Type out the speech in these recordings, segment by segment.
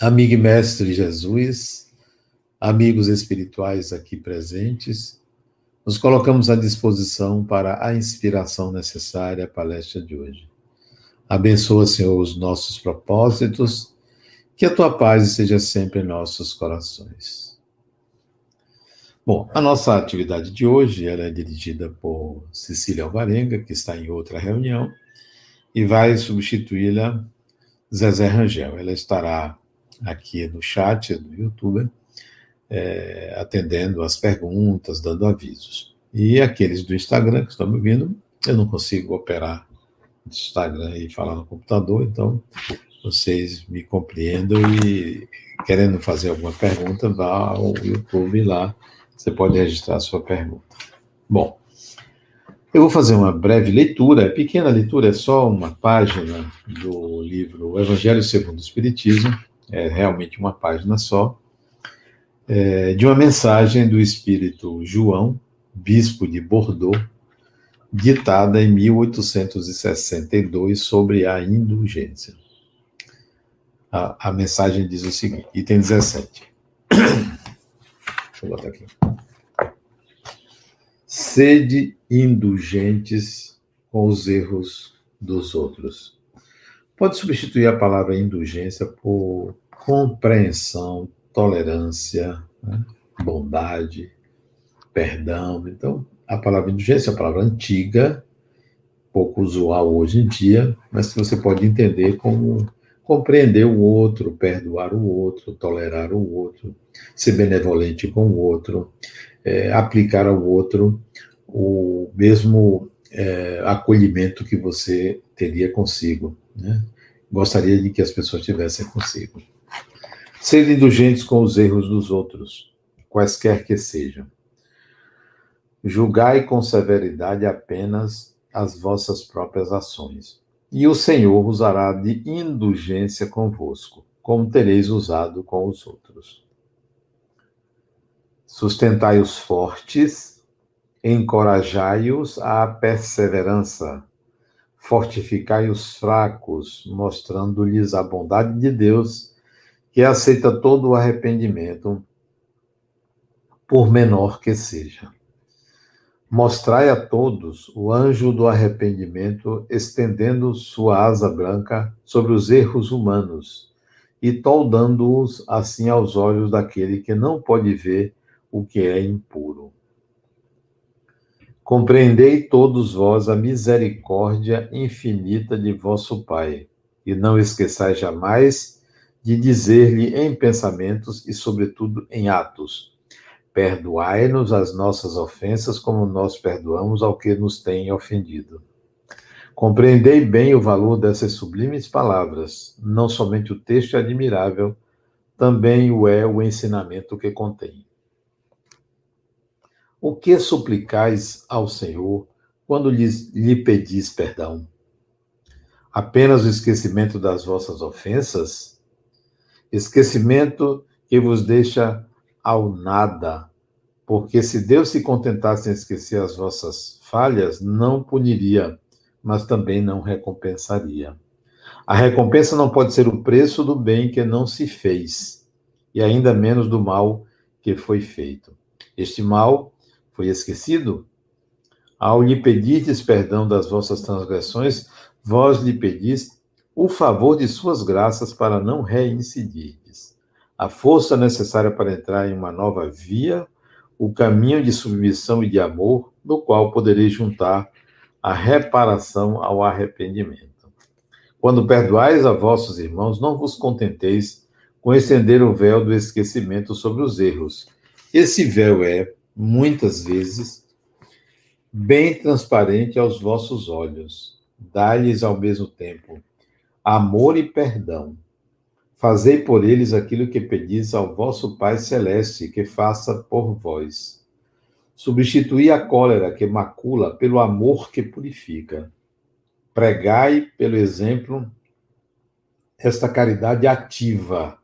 amigo e mestre Jesus, amigos espirituais aqui presentes, nos colocamos à disposição para a inspiração necessária à palestra de hoje. Abençoa, Senhor, os nossos propósitos, que a tua paz seja sempre em nossos corações. Bom, a nossa atividade de hoje ela é dirigida por Cecília Alvarenga, que está em outra reunião, e vai substituí-la Zezé Rangel. Ela estará aqui no chat do YouTube, é, atendendo as perguntas, dando avisos. E aqueles do Instagram que estão me ouvindo, eu não consigo operar no Instagram e falar no computador, então vocês me compreendam e querendo fazer alguma pergunta, vá ao YouTube lá, você pode registrar a sua pergunta. Bom, eu vou fazer uma breve leitura, pequena leitura, é só uma página do livro Evangelho segundo o Espiritismo, é realmente uma página só, é, de uma mensagem do espírito João, bispo de Bordeaux, ditada em 1862 sobre a indulgência. A, a mensagem diz o seguinte, item 17. Deixa eu botar aqui. Sede indulgentes com os erros dos outros. Pode substituir a palavra indulgência por compreensão, tolerância, né? bondade, perdão. Então, a palavra indulgência é uma palavra antiga, pouco usual hoje em dia, mas que você pode entender como compreender o outro, perdoar o outro, tolerar o outro, ser benevolente com o outro, é, aplicar ao outro o mesmo é, acolhimento que você teria consigo. Né? Gostaria de que as pessoas tivessem consigo. Ser indulgentes com os erros dos outros, quaisquer que sejam. Julgai com severidade apenas as vossas próprias ações, e o Senhor usará de indulgência convosco, como tereis usado com os outros. Sustentai os fortes, encorajai-os à perseverança, fortificai os fracos, mostrando-lhes a bondade de Deus, que aceita todo o arrependimento, por menor que seja. Mostrai a todos o anjo do arrependimento estendendo sua asa branca sobre os erros humanos e toldando-os assim aos olhos daquele que não pode ver o que é impuro. Compreendei todos vós a misericórdia infinita de vosso Pai, e não esqueçais jamais de dizer-lhe em pensamentos e, sobretudo, em atos: Perdoai-nos as nossas ofensas, como nós perdoamos ao que nos tem ofendido. Compreendei bem o valor dessas sublimes palavras. Não somente o texto é admirável, também o é o ensinamento que contém. O que suplicais ao Senhor quando lhe pedis perdão? Apenas o esquecimento das vossas ofensas? Esquecimento que vos deixa ao nada, porque se Deus se contentasse em esquecer as vossas falhas, não puniria, mas também não recompensaria. A recompensa não pode ser o preço do bem que não se fez, e ainda menos do mal que foi feito. Este mal foi esquecido? Ao lhe pedirdes perdão das vossas transgressões, vós lhe pedis o favor de suas graças para não reincidirdes. A força necessária para entrar em uma nova via, o caminho de submissão e de amor, no qual podereis juntar a reparação ao arrependimento. Quando perdoais a vossos irmãos, não vos contenteis com estender o véu do esquecimento sobre os erros. Esse véu é muitas vezes, bem transparente aos vossos olhos. Dai-lhes ao mesmo tempo amor e perdão. Fazei por eles aquilo que pedis ao vosso Pai Celeste, que faça por vós. Substituí a cólera que macula pelo amor que purifica. Pregai pelo exemplo esta caridade ativa,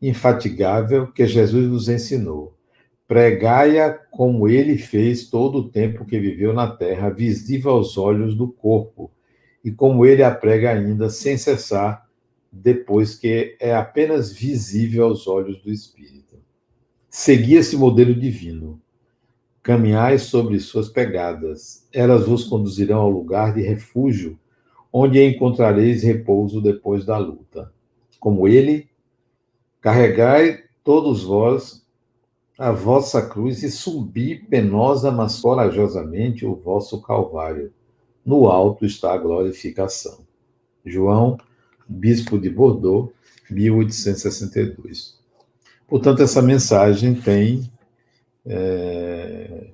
infatigável que Jesus nos ensinou Pregai-a como ele fez todo o tempo que viveu na terra, visível aos olhos do corpo, e como ele a prega ainda sem cessar depois que é apenas visível aos olhos do Espírito. Segui esse modelo divino. Caminhai sobre suas pegadas, elas vos conduzirão ao lugar de refúgio, onde encontrareis repouso depois da luta. Como ele, carregai todos vós a vossa cruz e subi penosa, mas corajosamente o vosso calvário. No alto está a glorificação. João bispo de Bordeaux, 1862. Portanto, essa mensagem tem é,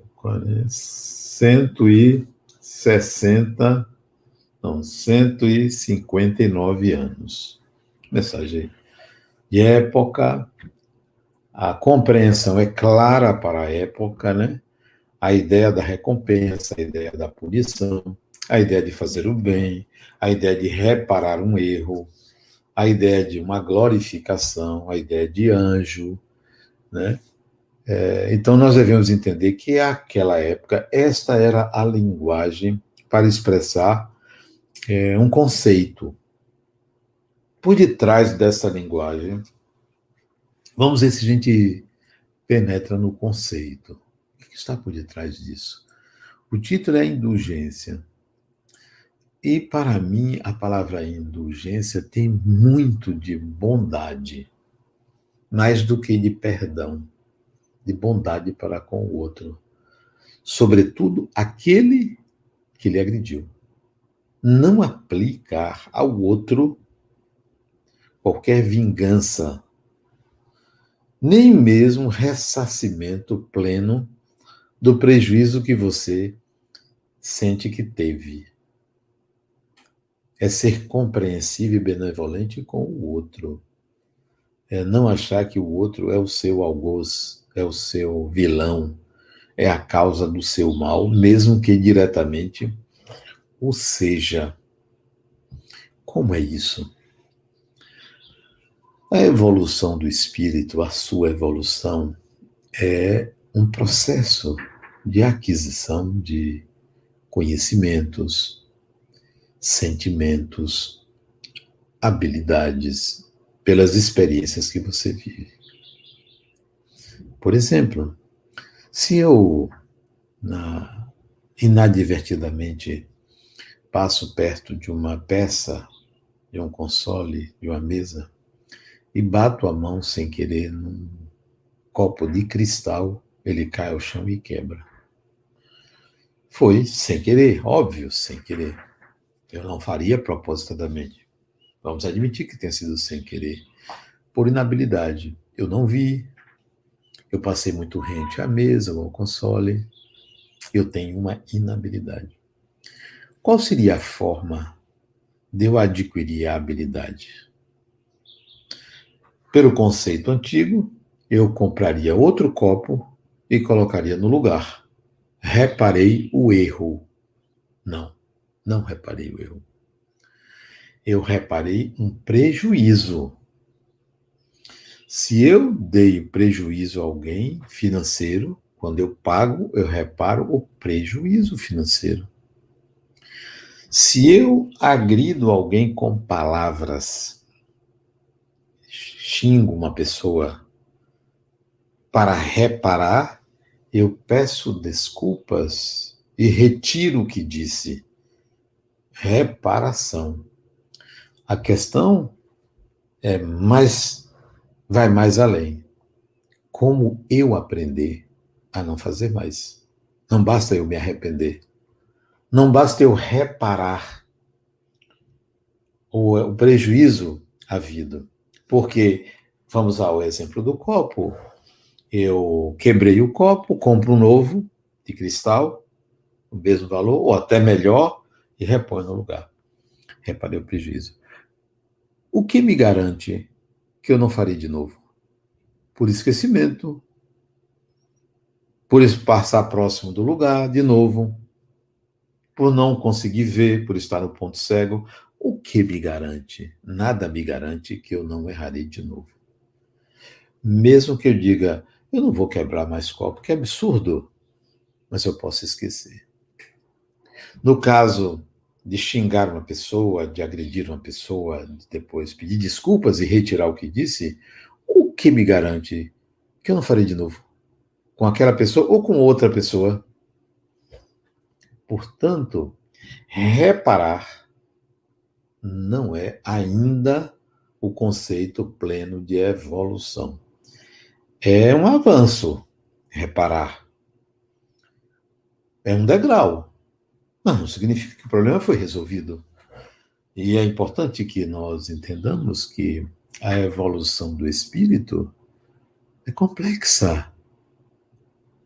160, não, 159 anos. Mensagem de época, a compreensão é clara para a época, né? A ideia da recompensa, a ideia da punição, a ideia de fazer o bem, a ideia de reparar um erro, a ideia de uma glorificação, a ideia de anjo, né? É, então nós devemos entender que aquela época esta era a linguagem para expressar é, um conceito. Por detrás dessa linguagem, vamos ver se a gente penetra no conceito. O que está por detrás disso? O título é Indulgência. E para mim, a palavra indulgência tem muito de bondade, mais do que de perdão, de bondade para com o outro. Sobretudo aquele que lhe agrediu. Não aplicar ao outro qualquer vingança, nem mesmo ressarcimento pleno do prejuízo que você sente que teve é ser compreensível e benevolente com o outro. É não achar que o outro é o seu algoz, é o seu vilão, é a causa do seu mal, mesmo que diretamente o seja. Como é isso? A evolução do espírito, a sua evolução, é um processo de aquisição de conhecimentos, sentimentos, habilidades, pelas experiências que você vive. Por exemplo, se eu na, inadvertidamente passo perto de uma peça, de um console, de uma mesa, e bato a mão sem querer num copo de cristal, ele cai ao chão e quebra. Foi sem querer, óbvio, sem querer. Eu não faria propositadamente. Vamos admitir que tenha sido sem querer, por inabilidade. Eu não vi, eu passei muito rente à mesa ou ao console, eu tenho uma inabilidade. Qual seria a forma de eu adquirir a habilidade? Pelo conceito antigo, eu compraria outro copo e colocaria no lugar. Reparei o erro. Não. Não reparei o erro. Eu reparei um prejuízo. Se eu dei prejuízo a alguém financeiro, quando eu pago, eu reparo o prejuízo financeiro. Se eu agrido alguém com palavras, xingo uma pessoa para reparar, eu peço desculpas e retiro o que disse reparação. A questão é mais vai mais além. Como eu aprender a não fazer mais? Não basta eu me arrepender. Não basta eu reparar o, prejuízo havido. Porque, vamos ao exemplo do copo. Eu quebrei o copo, compro um novo de cristal, o mesmo valor, ou até melhor, e repõe no lugar. Reparei o prejuízo. O que me garante que eu não farei de novo? Por esquecimento, por passar próximo do lugar de novo, por não conseguir ver, por estar no ponto cego. O que me garante? Nada me garante que eu não errarei de novo. Mesmo que eu diga, eu não vou quebrar mais copo, que é absurdo, mas eu posso esquecer. No caso de xingar uma pessoa, de agredir uma pessoa, de depois pedir desculpas e retirar o que disse, o que me garante que eu não farei de novo com aquela pessoa ou com outra pessoa? Portanto, reparar não é ainda o conceito pleno de evolução. É um avanço reparar. É um degrau. Mas não significa que o problema foi resolvido. E é importante que nós entendamos que a evolução do espírito é complexa.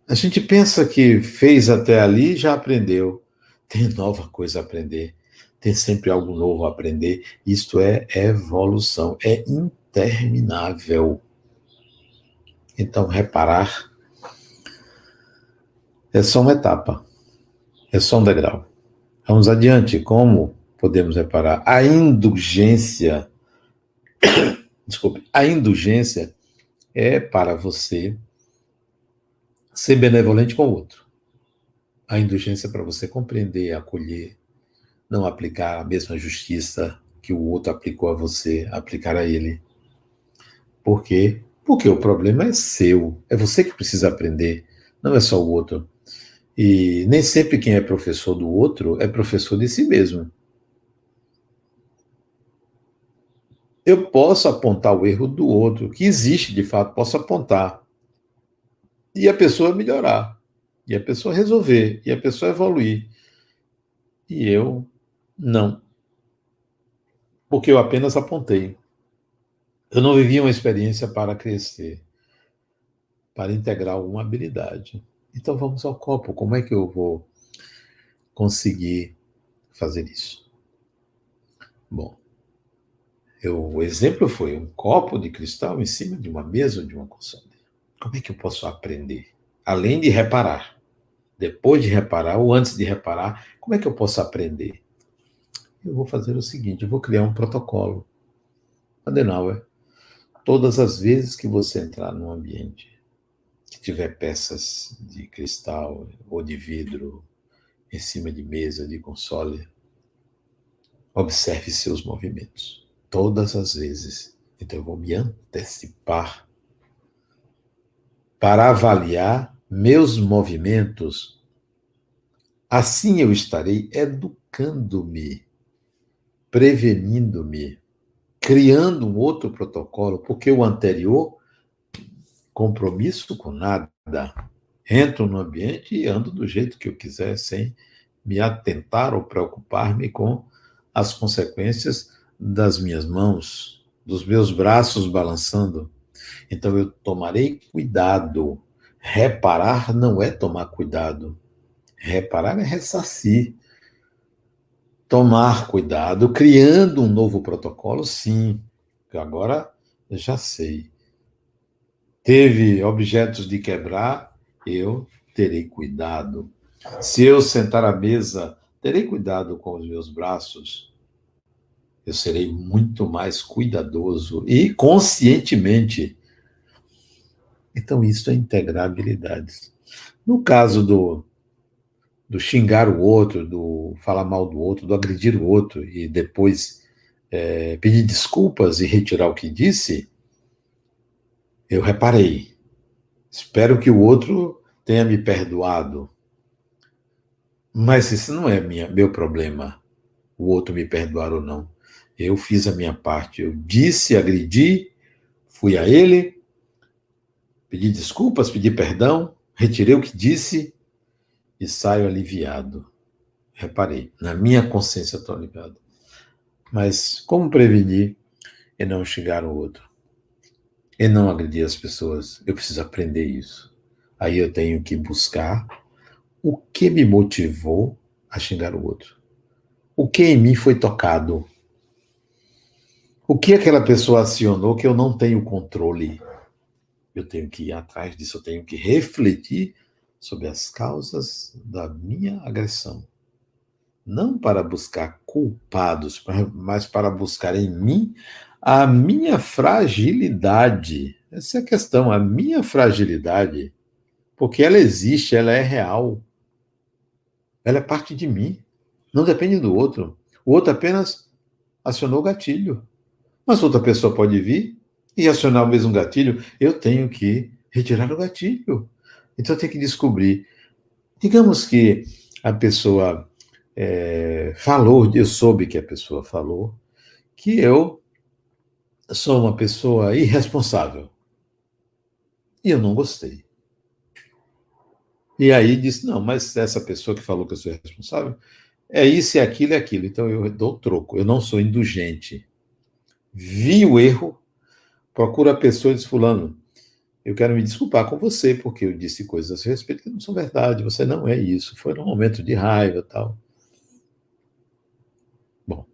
A gente pensa que fez até ali já aprendeu. Tem nova coisa a aprender. Tem sempre algo novo a aprender. Isto é evolução. É interminável. Então, reparar é só uma etapa. É só um degrau. Vamos adiante. Como podemos reparar? A indulgência. Desculpe. A indulgência é para você ser benevolente com o outro. A indulgência é para você compreender, acolher, não aplicar a mesma justiça que o outro aplicou a você, aplicar a ele. Por quê? Porque o problema é seu. É você que precisa aprender, não é só o outro. E nem sempre quem é professor do outro é professor de si mesmo. Eu posso apontar o erro do outro, que existe de fato, posso apontar. E a pessoa melhorar, e a pessoa resolver, e a pessoa evoluir. E eu não. Porque eu apenas apontei. Eu não vivi uma experiência para crescer, para integrar alguma habilidade. Então vamos ao copo. Como é que eu vou conseguir fazer isso? Bom, eu, o exemplo foi um copo de cristal em cima de uma mesa ou de uma console. Como é que eu posso aprender? Além de reparar, depois de reparar ou antes de reparar, como é que eu posso aprender? Eu vou fazer o seguinte: eu vou criar um protocolo. Adenauer, todas as vezes que você entrar num ambiente que tiver peças de cristal ou de vidro em cima de mesa, de console, observe seus movimentos. Todas as vezes. Então eu vou me antecipar para avaliar meus movimentos. Assim eu estarei educando-me, prevenindo-me, criando um outro protocolo, porque o anterior compromisso com nada. Entro no ambiente e ando do jeito que eu quiser, sem me atentar ou preocupar-me com as consequências das minhas mãos, dos meus braços balançando. Então eu tomarei cuidado. Reparar não é tomar cuidado. Reparar é ressarcir. Tomar cuidado, criando um novo protocolo, sim. Agora já sei teve objetos de quebrar, eu terei cuidado. Se eu sentar à mesa, terei cuidado com os meus braços. Eu serei muito mais cuidadoso e conscientemente. Então, isso é integrar habilidades. No caso do, do xingar o outro, do falar mal do outro, do agredir o outro e depois é, pedir desculpas e retirar o que disse, eu reparei. Espero que o outro tenha me perdoado. Mas isso não é minha, meu problema, o outro me perdoar ou não. Eu fiz a minha parte. Eu disse, agredi, fui a ele, pedi desculpas, pedi perdão, retirei o que disse e saio aliviado. Reparei, na minha consciência estou ligado. Mas como prevenir e não xingar o outro? e não agredir as pessoas. Eu preciso aprender isso. Aí eu tenho que buscar o que me motivou a xingar o outro. O que em mim foi tocado? O que aquela pessoa acionou que eu não tenho controle? Eu tenho que ir atrás disso, eu tenho que refletir sobre as causas da minha agressão. Não para buscar culpados, mas para buscar em mim a minha fragilidade. Essa é a questão, a minha fragilidade. Porque ela existe, ela é real. Ela é parte de mim. Não depende do outro. O outro apenas acionou o gatilho. Mas outra pessoa pode vir e acionar o mesmo gatilho. Eu tenho que retirar o gatilho. Então tenho que descobrir. Digamos que a pessoa é, falou, eu soube que a pessoa falou, que eu sou uma pessoa irresponsável. E eu não gostei. E aí disse: não, mas essa pessoa que falou que eu sou irresponsável é isso, é aquilo, é aquilo. Então eu dou troco, eu não sou indulgente. Vi o erro, procuro a pessoa e diz: Fulano, eu quero me desculpar com você, porque eu disse coisas a seu respeito que não são verdade, você não é isso, foi num momento de raiva tal. Bom,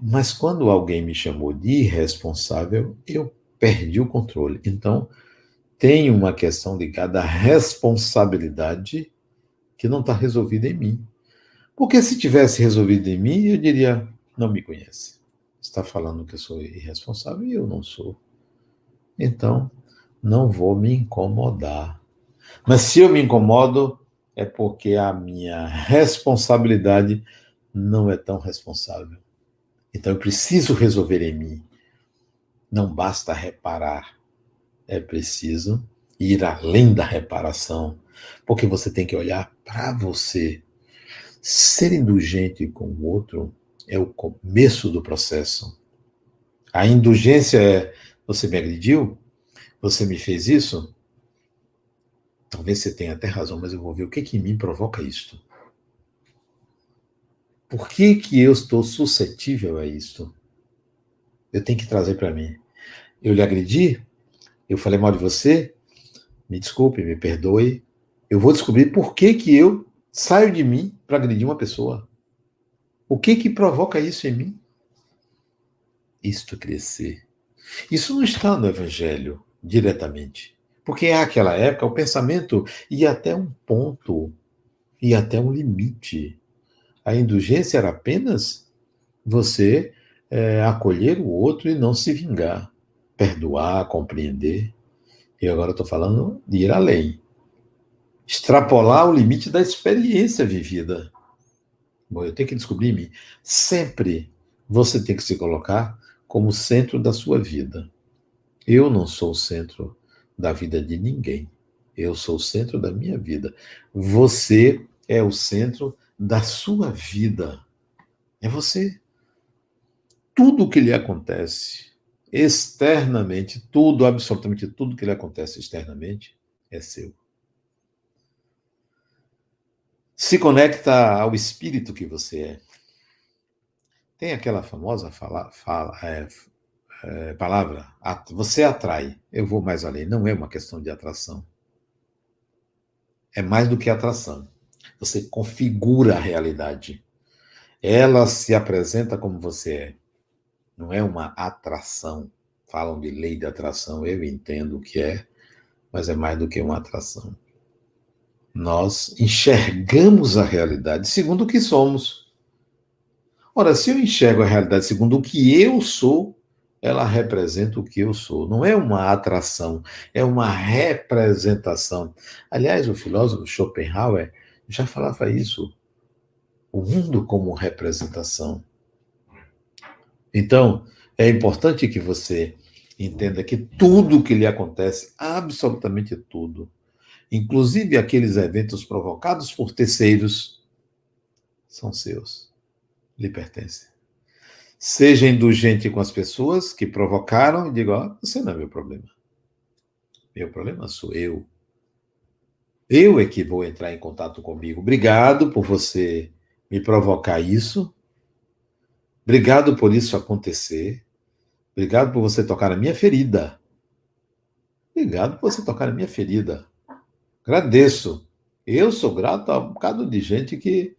mas quando alguém me chamou de irresponsável, eu perdi o controle. Então, tem uma questão ligada à responsabilidade que não está resolvida em mim. Porque se tivesse resolvido em mim, eu diria: não me conhece. Está falando que eu sou irresponsável e eu não sou. Então, não vou me incomodar. Mas se eu me incomodo, é porque a minha responsabilidade não é tão responsável. Então eu preciso resolver em mim. Não basta reparar, é preciso ir além da reparação, porque você tem que olhar para você. Ser indulgente com o outro é o começo do processo. A indulgência é: você me agrediu? Você me fez isso? Talvez você tenha até razão, mas eu vou ver o que, que em mim provoca isto. Por que, que eu estou suscetível a isto? Eu tenho que trazer para mim. Eu lhe agredi? Eu falei mal de você? Me desculpe, me perdoe. Eu vou descobrir por que, que eu saio de mim para agredir uma pessoa. O que que provoca isso em mim? Isto crescer. Isso não está no Evangelho diretamente. Porque naquela época o pensamento ia até um ponto, ia até um limite. A indulgência era apenas você é, acolher o outro e não se vingar, perdoar, compreender. E agora estou falando de ir além. Extrapolar o limite da experiência vivida. Bom, eu tenho que descobrir me Sempre você tem que se colocar como centro da sua vida. Eu não sou o centro da vida de ninguém. Eu sou o centro da minha vida. Você é o centro da sua vida. É você. Tudo o que lhe acontece externamente, tudo, absolutamente tudo que lhe acontece externamente, é seu. Se conecta ao espírito que você é. Tem aquela famosa fala, fala, é, é, palavra, você atrai. Eu vou mais além. Não é uma questão de atração. É mais do que atração. Você configura a realidade. Ela se apresenta como você é. Não é uma atração. Falam de lei de atração, eu entendo o que é, mas é mais do que uma atração. Nós enxergamos a realidade segundo o que somos. Ora, se eu enxergo a realidade segundo o que eu sou, ela representa o que eu sou. Não é uma atração, é uma representação. Aliás, o filósofo Schopenhauer já falava isso. O mundo como representação. Então, é importante que você entenda que tudo que lhe acontece, absolutamente tudo, inclusive aqueles eventos provocados por terceiros, são seus, lhe pertencem. Seja indulgente com as pessoas que provocaram e diga: oh, você não é meu problema. Meu problema sou eu. Eu é que vou entrar em contato comigo. Obrigado por você me provocar isso. Obrigado por isso acontecer. Obrigado por você tocar na minha ferida. Obrigado por você tocar na minha ferida. Agradeço. Eu sou grato a um bocado de gente que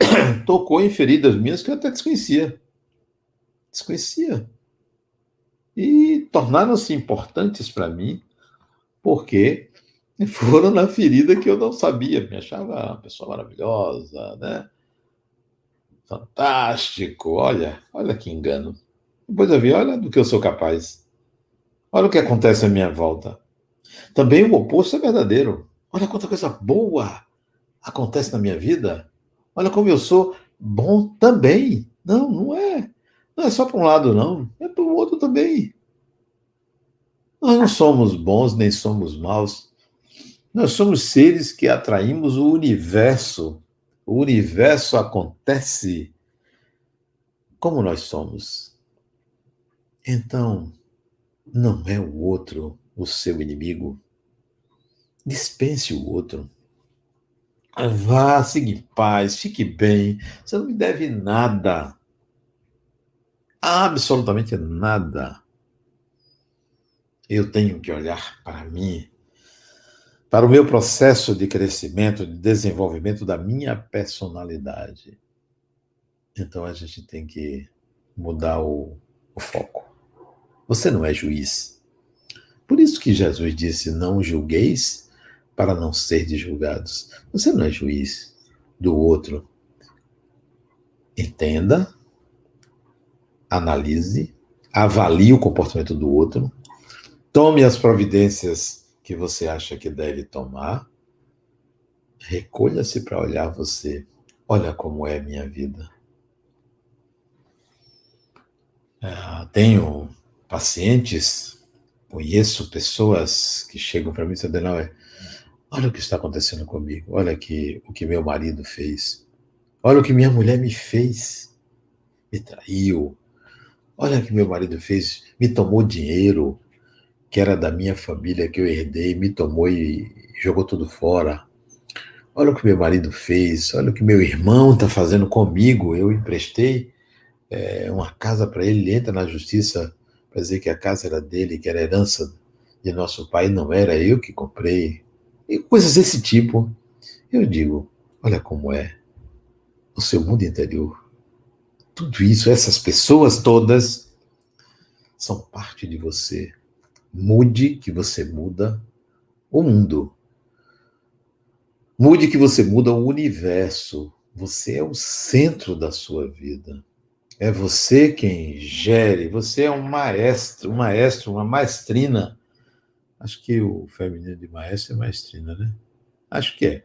tocou em feridas minhas que eu até desconhecia desconhecia. E tornaram-se importantes para mim, porque foram na ferida que eu não sabia. Me achava uma pessoa maravilhosa, né? Fantástico, olha, olha que engano. Depois eu vi, olha do que eu sou capaz. Olha o que acontece à minha volta. Também o oposto é verdadeiro. Olha quanta coisa boa acontece na minha vida. Olha como eu sou bom também. Não, não é. Não é só para um lado, não. É para o outro também. Nós não somos bons nem somos maus. Nós somos seres que atraímos o universo. O universo acontece como nós somos. Então, não é o outro o seu inimigo. Dispense o outro. Vá, siga em paz, fique bem. Você não me deve nada. Absolutamente nada. Eu tenho que olhar para mim, para o meu processo de crescimento, de desenvolvimento da minha personalidade. Então a gente tem que mudar o, o foco. Você não é juiz. Por isso que Jesus disse: Não julgueis para não ser julgados. Você não é juiz do outro. Entenda, analise, avalie o comportamento do outro, tome as providências que você acha que deve tomar, recolha-se para olhar você. Olha como é minha vida. É, tenho pacientes, conheço pessoas que chegam para mim e dizem, não, é, Olha o que está acontecendo comigo. Olha aqui o que meu marido fez. Olha o que minha mulher me fez. Me traiu. Olha o que meu marido fez. Me tomou dinheiro que era da minha família que eu herdei, me tomou e jogou tudo fora. Olha o que meu marido fez. Olha o que meu irmão está fazendo comigo. Eu emprestei é, uma casa para ele. Ele entra na justiça para dizer que a casa era dele, que era herança de nosso pai. Não era eu que comprei e coisas desse tipo. Eu digo, olha como é o seu mundo interior. Tudo isso, essas pessoas todas, são parte de você. Mude que você muda o mundo. Mude que você muda o universo. Você é o centro da sua vida. É você quem gere, você é um maestro, um maestro, uma maestrina Acho que o feminino de maestro é maestrina, né? Acho que é.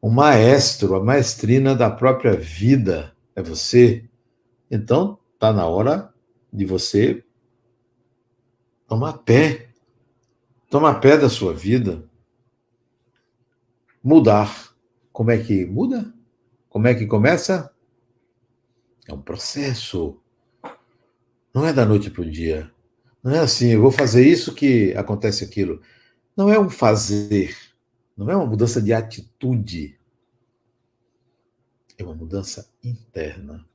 O maestro, a maestrina da própria vida é você. Então, está na hora de você tomar pé. Tomar pé da sua vida. Mudar. Como é que muda? Como é que começa? É um processo. Não é da noite para o dia. Não é assim, eu vou fazer isso que acontece aquilo. Não é um fazer, não é uma mudança de atitude. É uma mudança interna.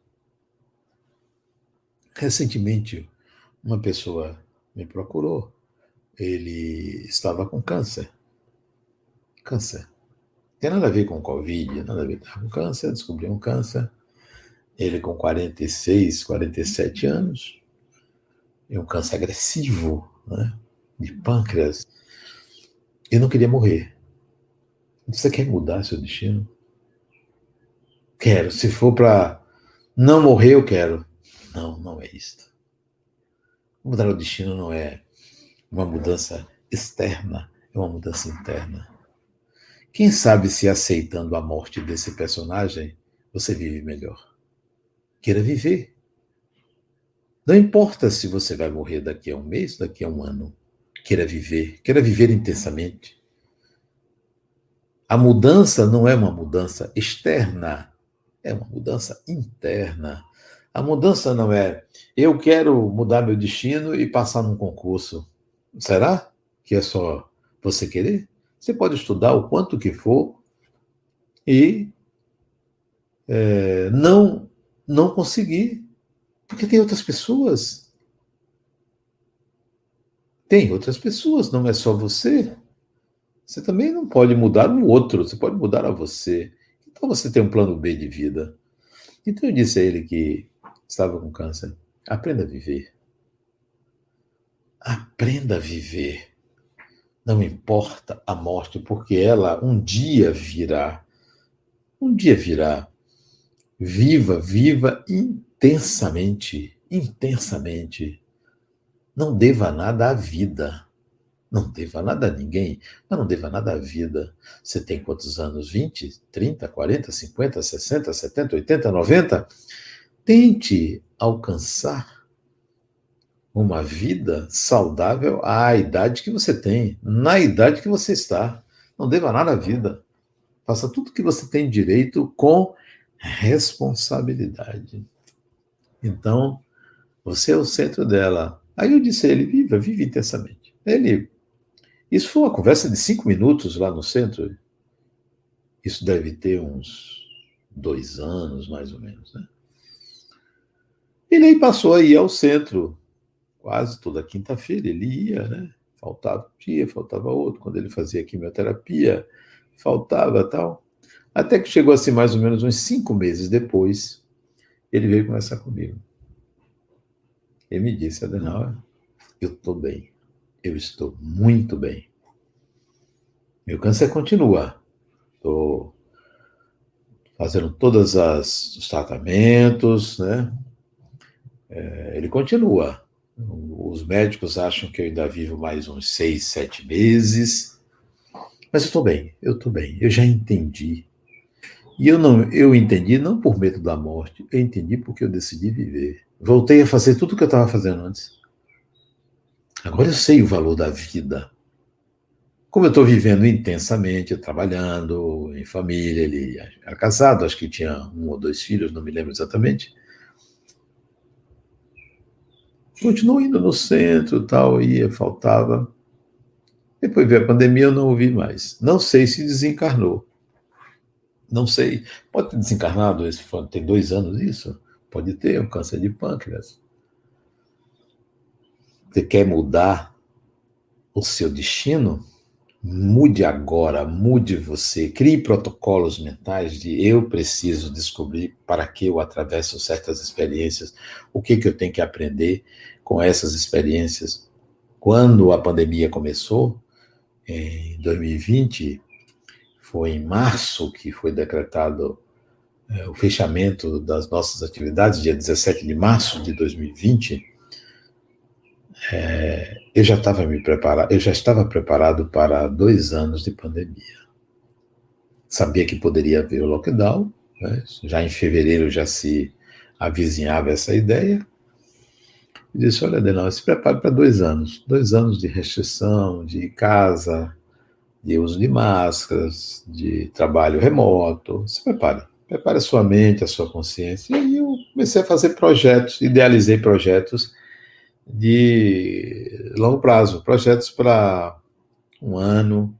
Recentemente, uma pessoa me procurou. Ele estava com câncer. Câncer. Tem nada a ver com Covid, nada a ver com câncer, descobriu um câncer. Ele com 46, 47 anos, e um câncer agressivo, né, de pâncreas. Eu não queria morrer. Você quer mudar seu destino? Quero. Se for para não morrer, eu quero. Não, não é isto. Mudar o destino não é uma mudança externa, é uma mudança interna. Quem sabe se aceitando a morte desse personagem, você vive melhor. Queira viver. Não importa se você vai morrer daqui a um mês, daqui a um ano. Queira viver, queira viver intensamente. A mudança não é uma mudança externa, é uma mudança interna. A mudança não é eu quero mudar meu destino e passar num concurso. Será que é só você querer? Você pode estudar o quanto que for e é, não não conseguir porque tem outras pessoas. Tem outras pessoas, não é só você. Você também não pode mudar o outro, você pode mudar a você. Então você tem um plano B de vida. Então eu disse a ele que estava com câncer: aprenda a viver. Aprenda a viver. Não importa a morte, porque ela um dia virá. Um dia virá. Viva, viva intensamente, intensamente. Não deva nada à vida. Não deva nada a ninguém, mas não deva nada à vida. Você tem quantos anos? 20, 30, 40, 50, 60, 70, 80, 90? Tente alcançar uma vida saudável à idade que você tem, na idade que você está. Não deva nada à vida. Faça tudo que você tem direito com responsabilidade. Então, você é o centro dela. Aí eu disse a ele: viva, vive intensamente. Ele. Isso foi uma conversa de cinco minutos lá no centro. Isso deve ter uns dois anos, mais ou menos, né? Ele aí passou a ir ao centro quase toda quinta-feira. Ele ia, né? Faltava um dia, faltava outro. Quando ele fazia quimioterapia, faltava tal. Até que chegou assim, mais ou menos uns cinco meses depois, ele veio conversar comigo. Ele me disse, Adenauer, eu estou bem. Eu estou muito bem. Meu câncer continua. Estou fazendo todos os tratamentos, né? É, ele continua. Os médicos acham que eu ainda vivo mais uns seis, sete meses. Mas eu estou bem, eu estou bem, eu já entendi. E eu não, eu entendi não por medo da morte, eu entendi porque eu decidi viver. Voltei a fazer tudo o que eu estava fazendo antes. Agora eu sei o valor da vida. Como eu estou vivendo intensamente, trabalhando, em família, ele era casado, acho que tinha um ou dois filhos, não me lembro exatamente. Continuou indo no centro, tal, ia, faltava. Depois veio a pandemia, eu não ouvi mais. Não sei se desencarnou. Não sei. Pode ter desencarnado, tem dois anos isso? Pode ter, um câncer de pâncreas. Você quer mudar o seu destino? Mude agora, mude você. Crie protocolos mentais de eu preciso descobrir para que eu atravesso certas experiências, o que, que eu tenho que aprender com essas experiências. Quando a pandemia começou, em 2020, foi em março que foi decretado é, o fechamento das nossas atividades, dia 17 de março de 2020, é, eu já estava me preparado, eu já estava preparado para dois anos de pandemia. Sabia que poderia haver o lockdown, né? já em fevereiro já se avizinhava essa ideia. E disse: Olha, Adenal, se prepare para dois anos dois anos de restrição, de casa, de uso de máscaras, de trabalho remoto. Se prepare. Prepare a sua mente, a sua consciência. E aí eu comecei a fazer projetos, idealizei projetos de longo prazo, projetos para um ano,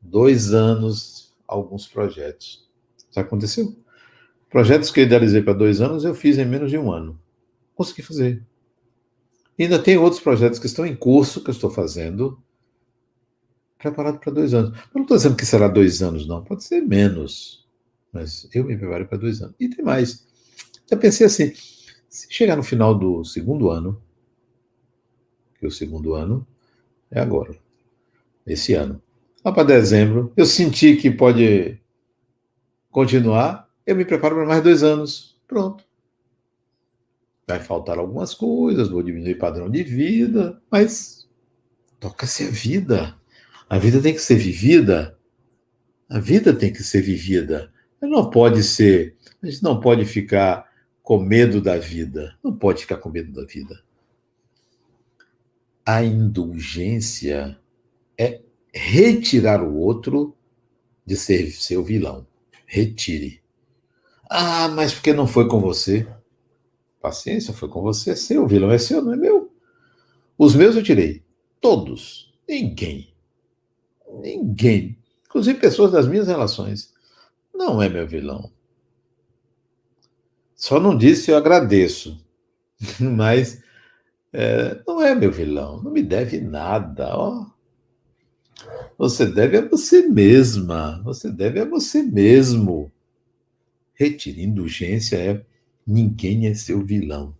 dois anos, alguns projetos. Isso aconteceu. Projetos que eu idealizei para dois anos, eu fiz em menos de um ano. Consegui fazer. E ainda tem outros projetos que estão em curso, que eu estou fazendo, preparado para dois anos. Eu não estou dizendo que será dois anos, não. Pode ser menos. Mas eu me preparo para dois anos. E tem mais. Já pensei assim: se chegar no final do segundo ano, o segundo ano é agora, esse ano, lá para dezembro, eu senti que pode continuar, eu me preparo para mais dois anos. Pronto. Vai faltar algumas coisas, vou diminuir padrão de vida, mas toca-se a vida. A vida tem que ser vivida. A vida tem que ser vivida. Não pode ser. A gente não pode ficar com medo da vida. Não pode ficar com medo da vida. A indulgência é retirar o outro de ser seu vilão. Retire. Ah, mas porque não foi com você? Paciência, foi com você. Seu vilão é seu, não é meu. Os meus eu tirei. Todos. Ninguém Ninguém, inclusive pessoas das minhas relações, não é meu vilão. Só não disse eu agradeço, mas é, não é meu vilão, não me deve nada. Ó. Você deve a você mesma, você deve a você mesmo. Retire indulgência é ninguém é seu vilão.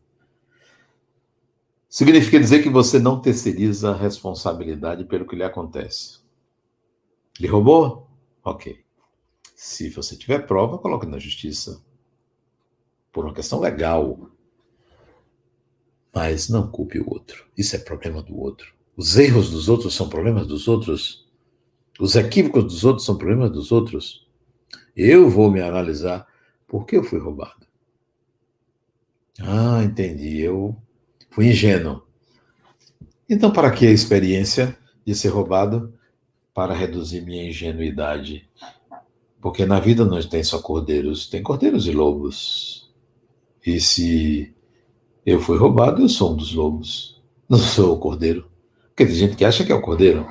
Significa dizer que você não terceiriza a responsabilidade pelo que lhe acontece. Ele roubou? Ok. Se você tiver prova, coloque na justiça. Por uma questão legal. Mas não culpe o outro. Isso é problema do outro. Os erros dos outros são problemas dos outros? Os equívocos dos outros são problemas dos outros? Eu vou me analisar por que eu fui roubado. Ah, entendi. Eu fui ingênuo. Então, para que a experiência de ser roubado? Para reduzir minha ingenuidade. Porque na vida não tem só cordeiros, tem cordeiros e lobos. E se eu fui roubado, eu sou um dos lobos. Não sou o cordeiro. Porque tem gente que acha que é o cordeiro.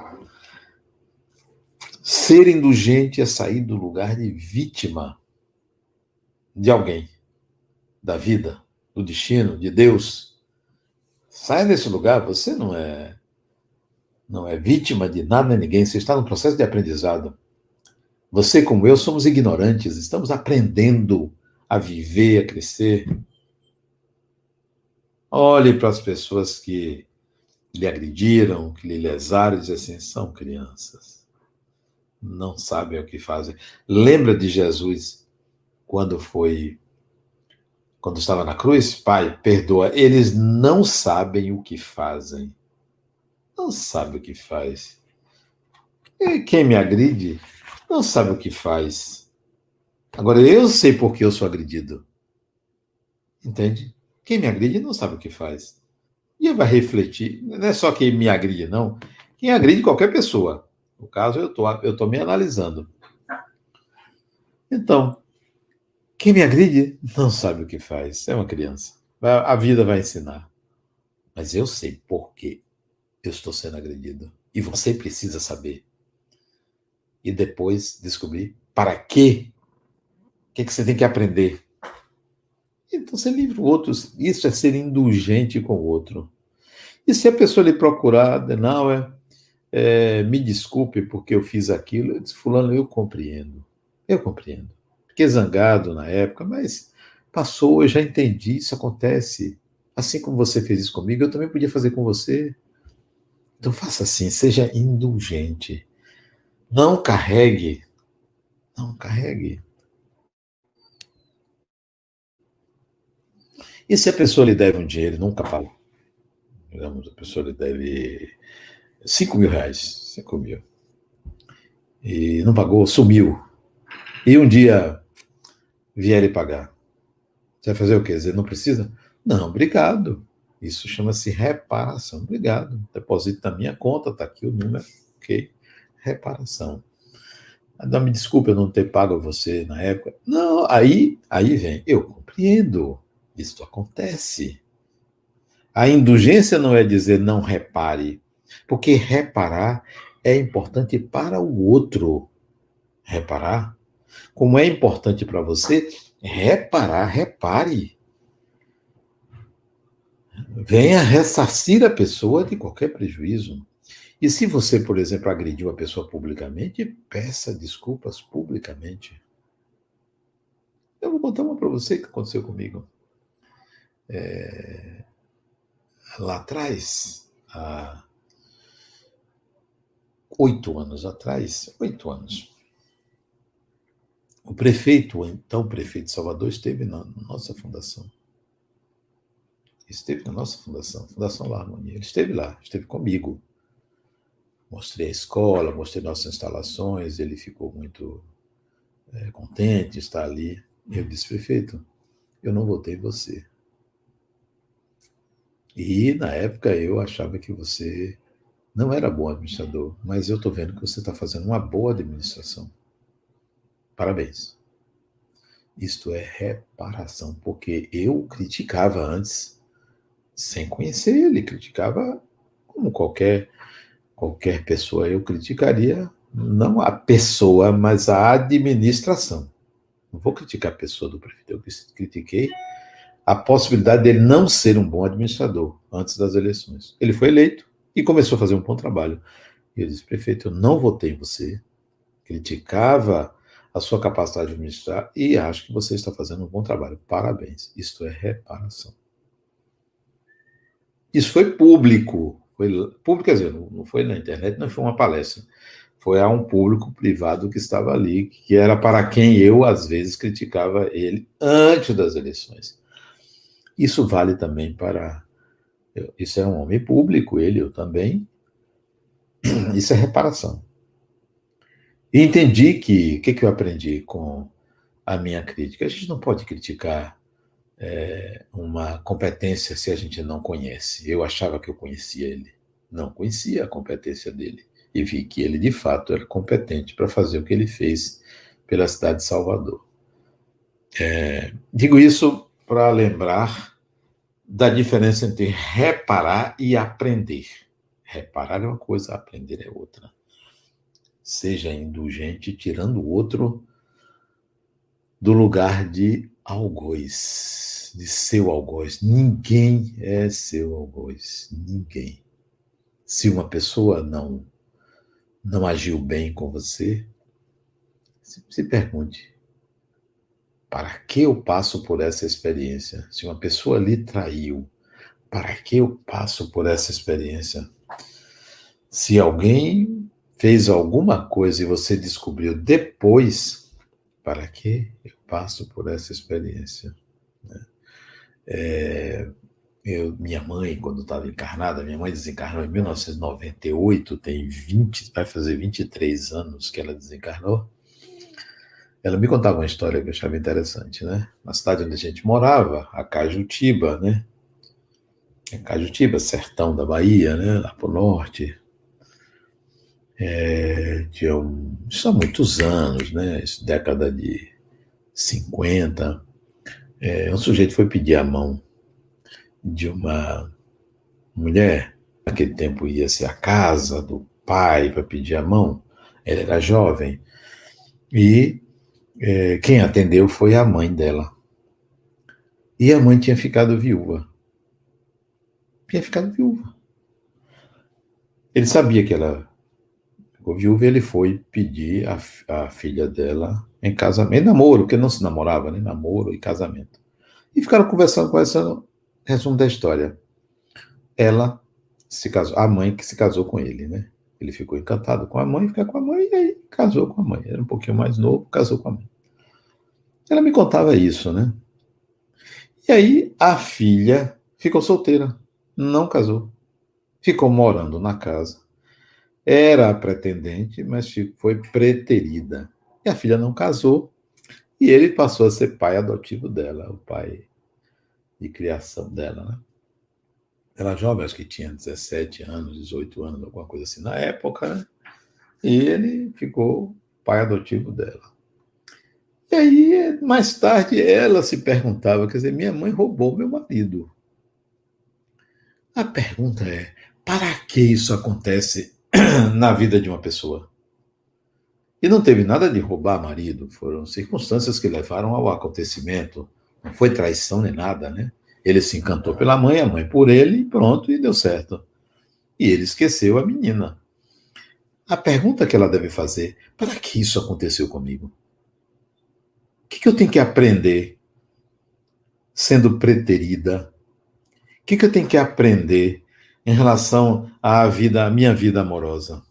Ser indulgente é sair do lugar de vítima de alguém, da vida, do destino, de Deus. Saia desse lugar, você não é não é vítima de nada ninguém, você está no processo de aprendizado. Você, como eu, somos ignorantes, estamos aprendendo a viver, a crescer. Olhe para as pessoas que lhe agrediram, que lhe lesaram, e diz assim: são crianças. Não sabem o que fazem. Lembra de Jesus quando foi quando estava na cruz? Pai, perdoa. Eles não sabem o que fazem. Não sabe o que faz. E quem me agride não sabe o que faz. Agora eu sei por que eu sou agredido. Entende? Quem me agride não sabe o que faz. E vai refletir, não é só quem me agride, não. Quem agride qualquer pessoa. No caso, eu tô, estou tô me analisando. Então, quem me agride não sabe o que faz. É uma criança. A vida vai ensinar. Mas eu sei por que eu estou sendo agredido. E você precisa saber. E depois descobrir para quê. O que, é que você tem que aprender. Então você livra o outro. Isso é ser indulgente com o outro. E se a pessoa lhe procurar, não, é, é me desculpe porque eu fiz aquilo, eu disse, fulano, eu compreendo. Eu compreendo. Fiquei zangado na época, mas passou, eu já entendi, isso acontece. Assim como você fez isso comigo, eu também podia fazer com você. Então faça assim, seja indulgente. Não carregue. Não carregue E se a pessoa lhe deve um dinheiro nunca pagou? Digamos, a pessoa lhe deve 5 mil reais, 5 mil. E não pagou, sumiu. E um dia vier ele pagar. Você vai fazer o quê? Dizer, não precisa? Não, obrigado. Isso chama-se reparação. Obrigado. Deposito na minha conta, está aqui o número. Ok. Reparação. Não me desculpe eu não ter pago a você na época. Não, aí, aí vem. Eu compreendo. Isto acontece. A indulgência não é dizer não repare, porque reparar é importante para o outro. Reparar. Como é importante para você, reparar, repare. Venha ressarcir a pessoa de qualquer prejuízo. E se você, por exemplo, agrediu a pessoa publicamente, peça desculpas publicamente. Eu vou contar uma para você que aconteceu comigo é, lá atrás, há oito anos atrás, oito anos, o prefeito, o então prefeito de Salvador, esteve na nossa fundação. Esteve na nossa fundação, Fundação La Harmonia. Ele esteve lá, esteve comigo. Mostrei a escola, mostrei nossas instalações, ele ficou muito é, contente de estar ali. Eu disse, prefeito, eu não votei você. E na época eu achava que você não era bom administrador, mas eu estou vendo que você está fazendo uma boa administração. Parabéns. Isto é reparação, porque eu criticava antes, sem conhecer ele, criticava como qualquer qualquer pessoa, eu criticaria não a pessoa, mas a administração. Não vou criticar a pessoa do prefeito, eu critiquei a possibilidade dele não ser um bom administrador antes das eleições. Ele foi eleito e começou a fazer um bom trabalho. E eu disse, prefeito, eu não votei em você, criticava a sua capacidade de administrar e acho que você está fazendo um bom trabalho. Parabéns. Isto é reparação. Isso foi público. Foi público, quer dizer, não foi na internet, não foi uma palestra. Foi a um público privado que estava ali, que era para quem eu, às vezes, criticava ele antes das eleições. Isso vale também para. Isso é um homem público, ele, eu também. Isso é reparação. E entendi que o que, que eu aprendi com a minha crítica? A gente não pode criticar é, uma competência se a gente não conhece. Eu achava que eu conhecia ele, não conhecia a competência dele e vi que ele de fato era competente para fazer o que ele fez pela cidade de Salvador. É, digo isso para lembrar da diferença entre reparar e aprender. Reparar é uma coisa, aprender é outra. Seja indulgente, tirando o outro do lugar de algoz, de seu algoz. Ninguém é seu algoz, ninguém. Se uma pessoa não não agiu bem com você, se pergunte: para que eu passo por essa experiência? Se uma pessoa lhe traiu, para que eu passo por essa experiência? Se alguém fez alguma coisa e você descobriu depois, para que eu passo por essa experiência? Né? É, eu, minha mãe, quando estava encarnada, minha mãe desencarnou em 1998, tem 20, vai fazer 23 anos que ela desencarnou. Ela me contava uma história que eu achava interessante, né? Na cidade onde a gente morava, a Cajutiba, né? A Cajutiba, sertão da Bahia, né? Lá para o norte. É, tinha um, isso há muitos anos, né? Década de 50. É, um sujeito foi pedir a mão de uma mulher. Naquele tempo ia-se à casa do pai para pedir a mão. Ela era jovem. E é, quem atendeu foi a mãe dela. E a mãe tinha ficado viúva. Tinha ficado viúva. Ele sabia que ela ficou viúva e ele foi pedir a, a filha dela em casamento, namoro, porque não se namorava, né? Namoro e casamento. E ficaram conversando essa resumo da história. Ela se casou, a mãe que se casou com ele, né? Ele ficou encantado com a mãe, fica com a mãe e aí casou com a mãe. Era um pouquinho mais novo, casou com a mãe. Ela me contava isso, né? E aí a filha ficou solteira, não casou. Ficou morando na casa. Era pretendente, mas foi preterida. E a filha não casou. E ele passou a ser pai adotivo dela, o pai de criação dela, né? Ela jovem, acho que tinha 17 anos, 18 anos, alguma coisa assim na época, né? E ele ficou pai adotivo dela. E aí, mais tarde, ela se perguntava, quer dizer, minha mãe roubou meu marido. A pergunta é, para que isso acontece na vida de uma pessoa? E não teve nada de roubar marido, foram circunstâncias que levaram ao acontecimento. Não foi traição nem nada, né? Ele se encantou pela mãe, a mãe por ele, pronto, e deu certo. E ele esqueceu a menina. A pergunta que ela deve fazer: para que isso aconteceu comigo? que, que eu tenho que aprender sendo preterida? O que, que eu tenho que aprender em relação à vida, à minha vida amorosa?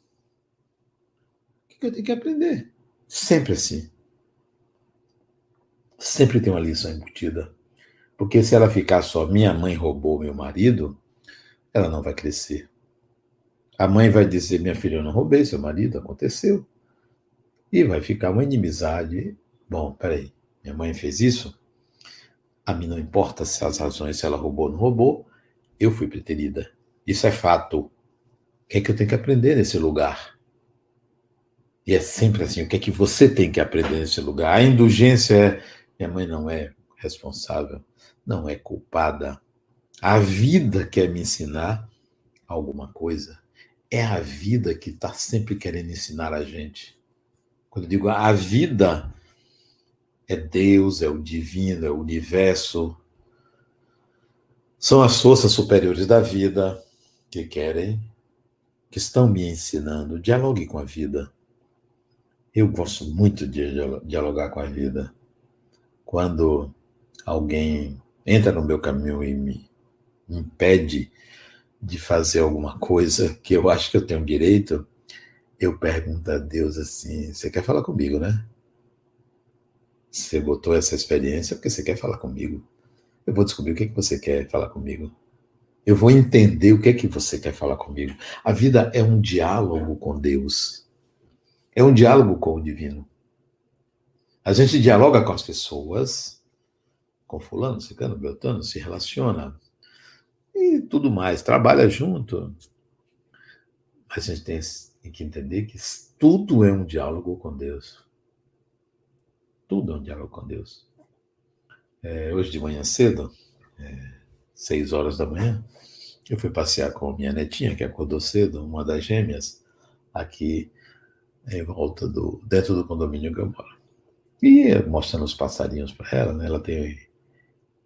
O que, que eu tenho que aprender? Sempre assim. Sempre tem uma lição embutida. Porque se ela ficar só, minha mãe roubou meu marido, ela não vai crescer. A mãe vai dizer, minha filha, eu não roubei seu marido, aconteceu. E vai ficar uma inimizade Bom, peraí, minha mãe fez isso? A mim não importa se as razões, se ela roubou ou não roubou, eu fui preterida. Isso é fato. O que é que eu tenho que aprender nesse lugar? E é sempre assim, o que é que você tem que aprender nesse lugar? A indulgência é, minha mãe não é responsável, não é culpada. A vida quer me ensinar alguma coisa. É a vida que está sempre querendo ensinar a gente. Quando eu digo a vida, é Deus, é o divino, é o universo. São as forças superiores da vida que querem, que estão me ensinando. Dialogue com a vida. Eu gosto muito de dialogar com a vida. Quando alguém entra no meu caminho e me impede de fazer alguma coisa que eu acho que eu tenho direito, eu pergunto a Deus assim: você quer falar comigo, né? Você botou essa experiência porque você quer falar comigo. Eu vou descobrir o que, que você quer falar comigo. Eu vou entender o que é que você quer falar comigo. A vida é um diálogo com Deus. É um diálogo com o divino. A gente dialoga com as pessoas, com fulano, cicano, beltano, se relaciona e tudo mais, trabalha junto. Mas a gente tem que entender que tudo é um diálogo com Deus. Tudo é um diálogo com Deus. É, hoje de manhã cedo, é, seis horas da manhã, eu fui passear com minha netinha, que acordou cedo, uma das gêmeas, aqui em volta do, dentro do condomínio que eu moro. E mostrando os passarinhos para ela, né? Ela tem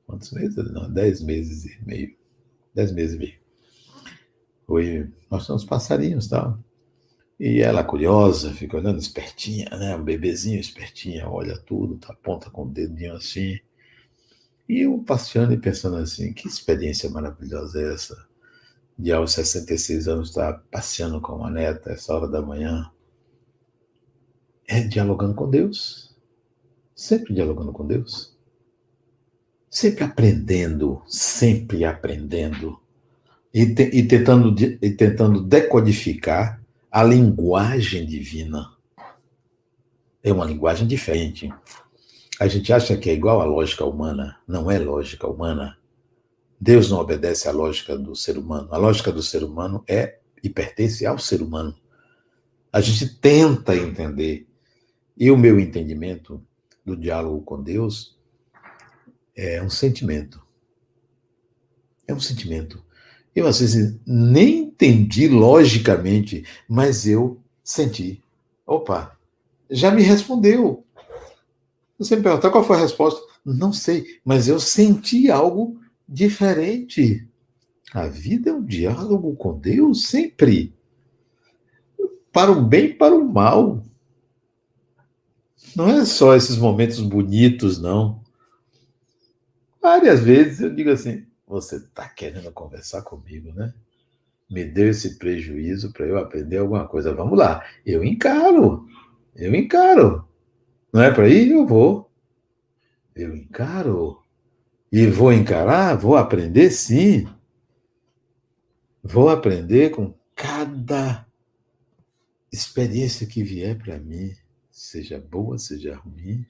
quantos meses? Não, dez meses e meio. Dez meses e meio. Fui mostrando os passarinhos tal. E ela, curiosa, fica olhando, espertinha, né? Um bebezinho espertinha, olha tudo, tá, aponta com o dedinho assim. E eu passeando e pensando assim, que experiência maravilhosa é essa? De aos 66 anos estar passeando com uma neta essa hora da manhã. É dialogando com Deus. Sempre dialogando com Deus. Sempre aprendendo, sempre aprendendo. E, te, e, tentando, e tentando decodificar a linguagem divina. É uma linguagem diferente. A gente acha que é igual à lógica humana. Não é lógica humana. Deus não obedece à lógica do ser humano. A lógica do ser humano é e pertence ao ser humano. A gente tenta entender. E o meu entendimento do diálogo com Deus é um sentimento. É um sentimento. Eu, às vezes, nem entendi logicamente, mas eu senti. Opa, já me respondeu. Você me perguntar qual foi a resposta? Não sei, mas eu senti algo diferente. A vida é um diálogo com Deus sempre. Para o bem e para o mal. Não é só esses momentos bonitos, não. Várias vezes eu digo assim: você está querendo conversar comigo, né? Me deu esse prejuízo para eu aprender alguma coisa. Vamos lá, eu encaro, eu encaro. Não é para ir? Eu vou. Eu encaro. E vou encarar, vou aprender sim. Vou aprender com cada experiência que vier para mim, seja boa, seja ruim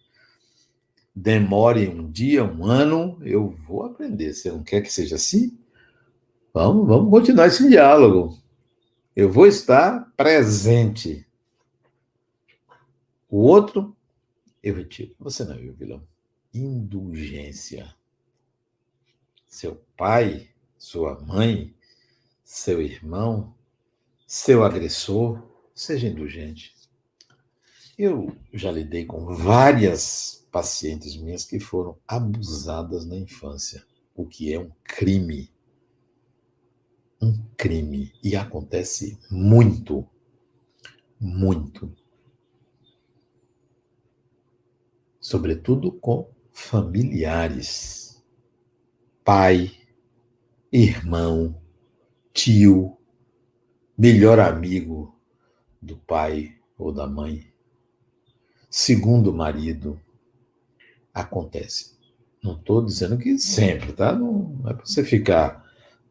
demore um dia, um ano, eu vou aprender. Você não quer que seja assim? Vamos, vamos continuar esse diálogo. Eu vou estar presente. O outro, eu retiro. Você não viu, vilão. Indulgência. Seu pai, sua mãe, seu irmão, seu agressor, seja indulgente. Eu já lidei com várias pacientes minhas que foram abusadas na infância, o que é um crime. Um crime. E acontece muito. Muito. Sobretudo com familiares. Pai, irmão, tio, melhor amigo do pai ou da mãe, segundo marido, acontece. Não estou dizendo que sempre, tá? Não, não é para você ficar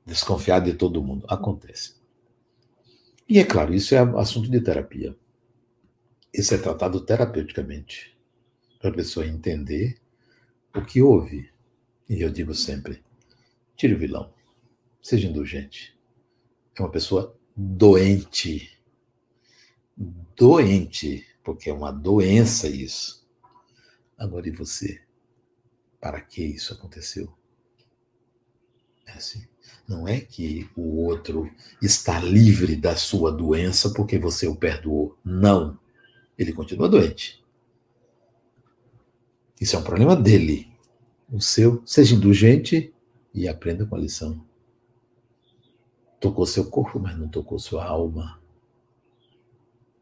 desconfiado de todo mundo. Acontece. E é claro, isso é assunto de terapia. Isso é tratado terapeuticamente. Para a pessoa entender o que houve. E eu digo sempre: tire o vilão. Seja indulgente. É uma pessoa doente. Doente, porque é uma doença isso. Agora e você? Para que isso aconteceu? É assim. Não é que o outro está livre da sua doença porque você o perdoou. Não. Ele continua doente. Isso é um problema dele. O seu, seja indulgente e aprenda com a lição. Tocou seu corpo, mas não tocou sua alma.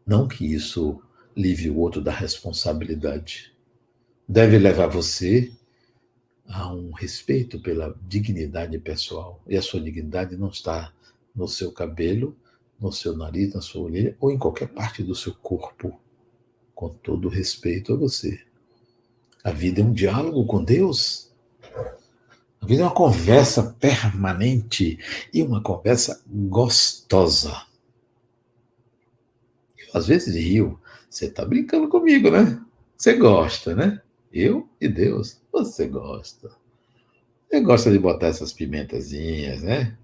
Não que isso livre o outro da responsabilidade deve levar você a um respeito pela dignidade pessoal. E a sua dignidade não está no seu cabelo, no seu nariz, na sua orelha ou em qualquer parte do seu corpo. Com todo respeito a você. A vida é um diálogo com Deus. A vida é uma conversa permanente e uma conversa gostosa. Eu, às vezes rio. Você está brincando comigo, né? Você gosta, né? Eu e Deus, você gosta. Você gosta de botar essas pimentazinhas, né?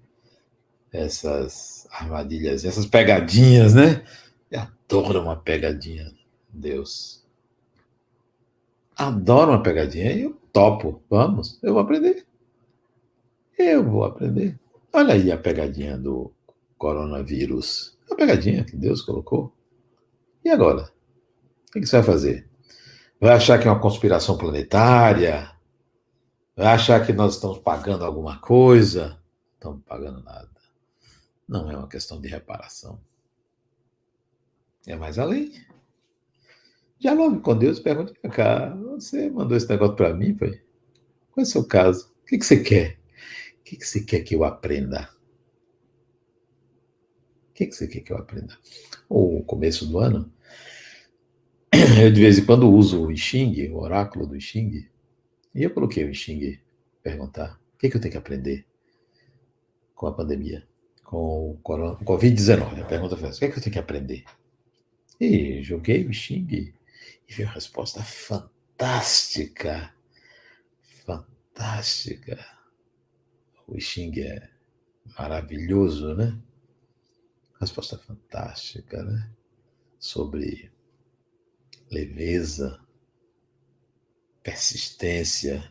Essas armadilhas, essas pegadinhas, né? Eu adoro uma pegadinha, Deus. Adoro uma pegadinha eu topo. Vamos, eu vou aprender. Eu vou aprender. Olha aí a pegadinha do coronavírus. A pegadinha que Deus colocou. E agora? O que você vai fazer? Vai achar que é uma conspiração planetária? Vai achar que nós estamos pagando alguma coisa? Não estamos pagando nada. Não é uma questão de reparação. É mais além. Dialogue com Deus, pergunte cá, você mandou esse negócio para mim, pai? Qual é o seu caso? O que, que você quer? O que, que você quer que eu aprenda? O que, que você quer que eu aprenda? O começo do ano, eu de vez em quando uso o Xing, o oráculo do Xing, e eu coloquei o Xing perguntar o que, que eu tenho que aprender com a pandemia, com o Covid-19. A pergunta foi o que, que eu tenho que aprender? E joguei o Xing e vi uma resposta fantástica. Fantástica. O Xing é maravilhoso, né? Resposta fantástica, né? Sobre leveza, persistência,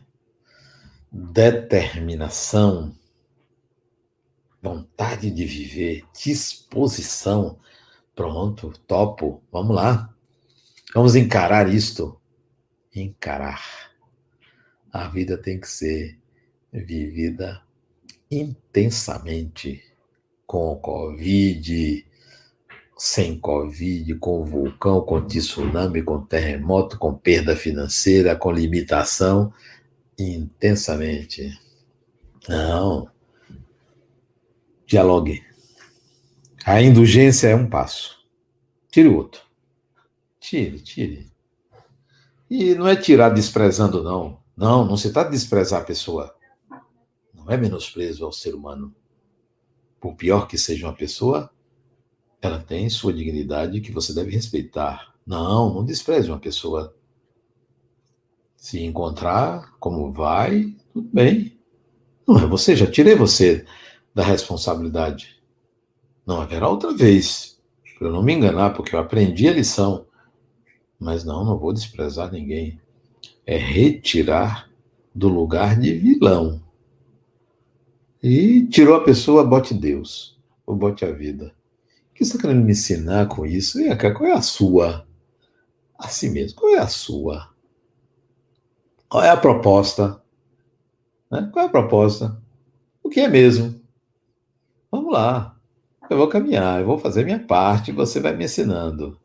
determinação, vontade de viver, disposição. Pronto, topo, vamos lá. Vamos encarar isto. Encarar. A vida tem que ser vivida intensamente com o Covid, sem Covid, com vulcão, com tsunami, com terremoto, com perda financeira, com limitação, intensamente. Não. Dialogue. A indulgência é um passo. Tire o outro. Tire, tire. E não é tirar desprezando, não. Não, não se trata de desprezar a pessoa. Não é menosprezo ao ser humano. Por pior que seja uma pessoa, ela tem sua dignidade que você deve respeitar. Não, não despreze uma pessoa. Se encontrar como vai, tudo bem. Não é você, já tirei você da responsabilidade. Não haverá outra vez, para eu não me enganar, porque eu aprendi a lição. Mas não, não vou desprezar ninguém. É retirar do lugar de vilão. E tirou a pessoa, bote Deus, ou bote a vida que você está querendo me ensinar com isso? E cá, qual é a sua? Assim mesmo, qual é a sua? Qual é a proposta? Né? Qual é a proposta? O que é mesmo? Vamos lá. Eu vou caminhar, eu vou fazer minha parte, você vai me ensinando.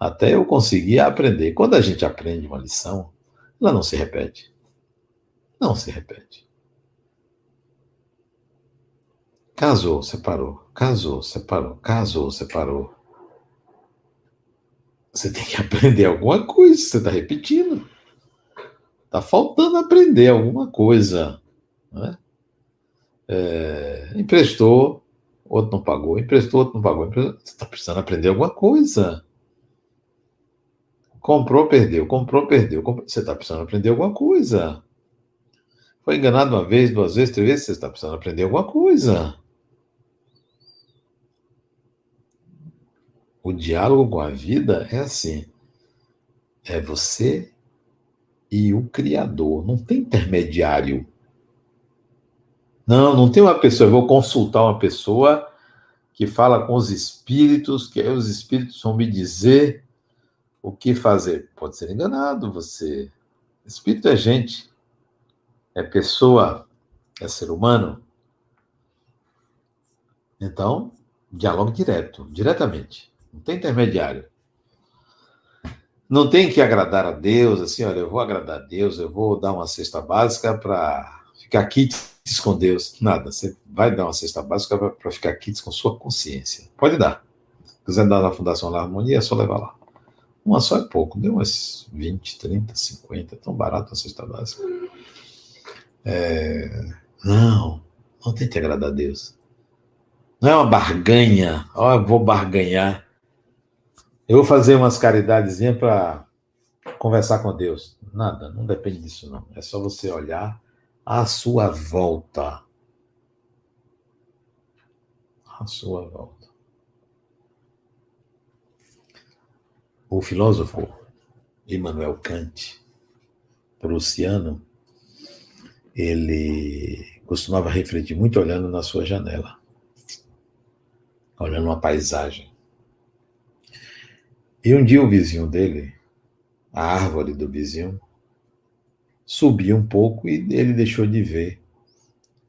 Até eu conseguir aprender. Quando a gente aprende uma lição, ela não se repete. Não se repete. Casou, separou. Casou, separou. Casou, separou. Você tem que aprender alguma coisa. Você está repetindo. Está faltando aprender alguma coisa. Né? É, emprestou, outro não pagou. Emprestou, outro não pagou. Você está precisando aprender alguma coisa. Comprou, perdeu. Comprou, perdeu. Você está precisando aprender alguma coisa. Foi enganado uma vez, duas vezes, três vezes. Você está precisando aprender alguma coisa. O diálogo com a vida é assim: é você e o Criador, não tem intermediário. Não, não tem uma pessoa, eu vou consultar uma pessoa que fala com os espíritos, que os espíritos vão me dizer o que fazer. Pode ser enganado você. Espírito é gente, é pessoa, é ser humano. Então, diálogo direto, diretamente. Não tem intermediário. Não tem que agradar a Deus, assim, olha, eu vou agradar a Deus, eu vou dar uma cesta básica para ficar quites com Deus. Nada, você vai dar uma cesta básica para ficar quites com sua consciência. Pode dar. Se quiser dar na Fundação La Harmonia, é só levar lá. Uma só é pouco, deu umas 20, 30, 50, tão barato a cesta básica. É, não, não tente agradar a Deus. Não é uma barganha, ó, eu vou barganhar. Eu vou fazer umas caridadezinhas para conversar com Deus. Nada, não depende disso, não. É só você olhar à sua volta. À sua volta. O filósofo Immanuel Kant, prussiano, ele costumava refletir muito olhando na sua janela, olhando uma paisagem. E um dia o vizinho dele, a árvore do vizinho, subiu um pouco e ele deixou de ver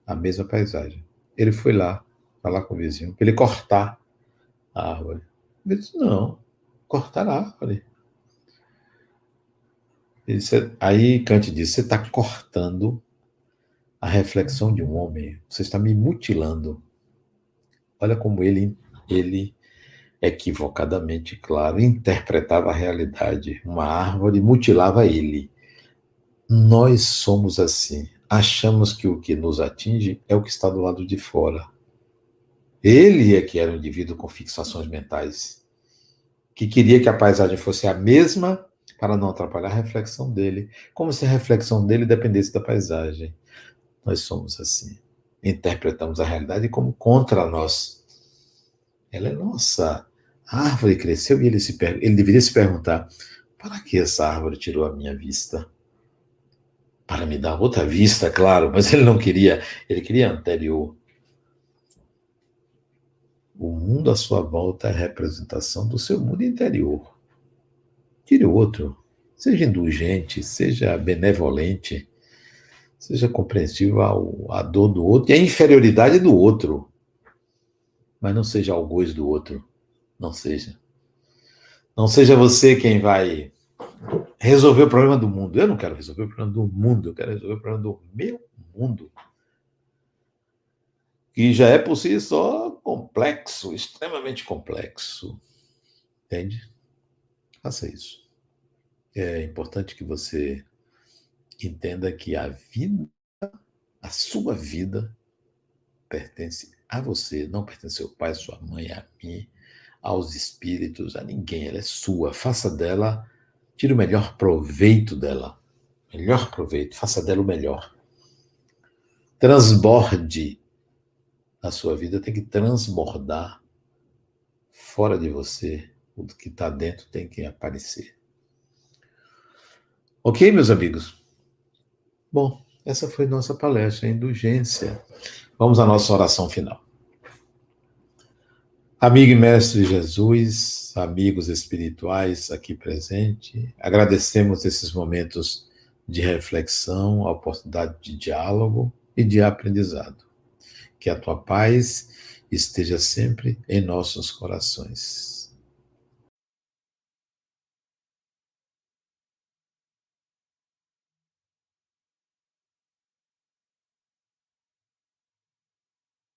a mesma paisagem. Ele foi lá falar com o vizinho para ele cortar a árvore. Ele disse: Não, cortar a árvore. Disse, aí Kant disse: Você está cortando a reflexão de um homem, você está me mutilando. Olha como ele, ele equivocadamente, claro, interpretava a realidade. Uma árvore mutilava ele. Nós somos assim. Achamos que o que nos atinge é o que está do lado de fora. Ele é que era um indivíduo com fixações mentais, que queria que a paisagem fosse a mesma para não atrapalhar a reflexão dele, como se a reflexão dele dependesse da paisagem. Nós somos assim. Interpretamos a realidade como contra nós. Ela é nossa. A árvore cresceu e ele, se per... ele deveria se perguntar: para que essa árvore tirou a minha vista? Para me dar outra vista, claro, mas ele não queria, ele queria anterior. O mundo à sua volta é representação do seu mundo interior. Tire o outro. Seja indulgente, seja benevolente, seja compreensivo ao, à dor do outro e à inferioridade do outro. Mas não seja algoz do outro. Não seja. Não seja você quem vai resolver o problema do mundo. Eu não quero resolver o problema do mundo, eu quero resolver o problema do meu mundo. Que já é por si só complexo, extremamente complexo. Entende? Faça isso. É importante que você entenda que a vida, a sua vida, pertence a você, não pertence ao pai, à sua mãe, a mim, aos espíritos, a ninguém. Ela é sua. Faça dela, tire o melhor proveito dela. Melhor proveito, faça dela o melhor. Transborde. A sua vida tem que transbordar fora de você. O que está dentro tem que aparecer. Ok, meus amigos? Bom, essa foi nossa palestra, indulgência. Vamos à nossa oração final. Amigo e mestre Jesus, amigos espirituais aqui presentes, agradecemos esses momentos de reflexão, a oportunidade de diálogo e de aprendizado. Que a tua paz esteja sempre em nossos corações.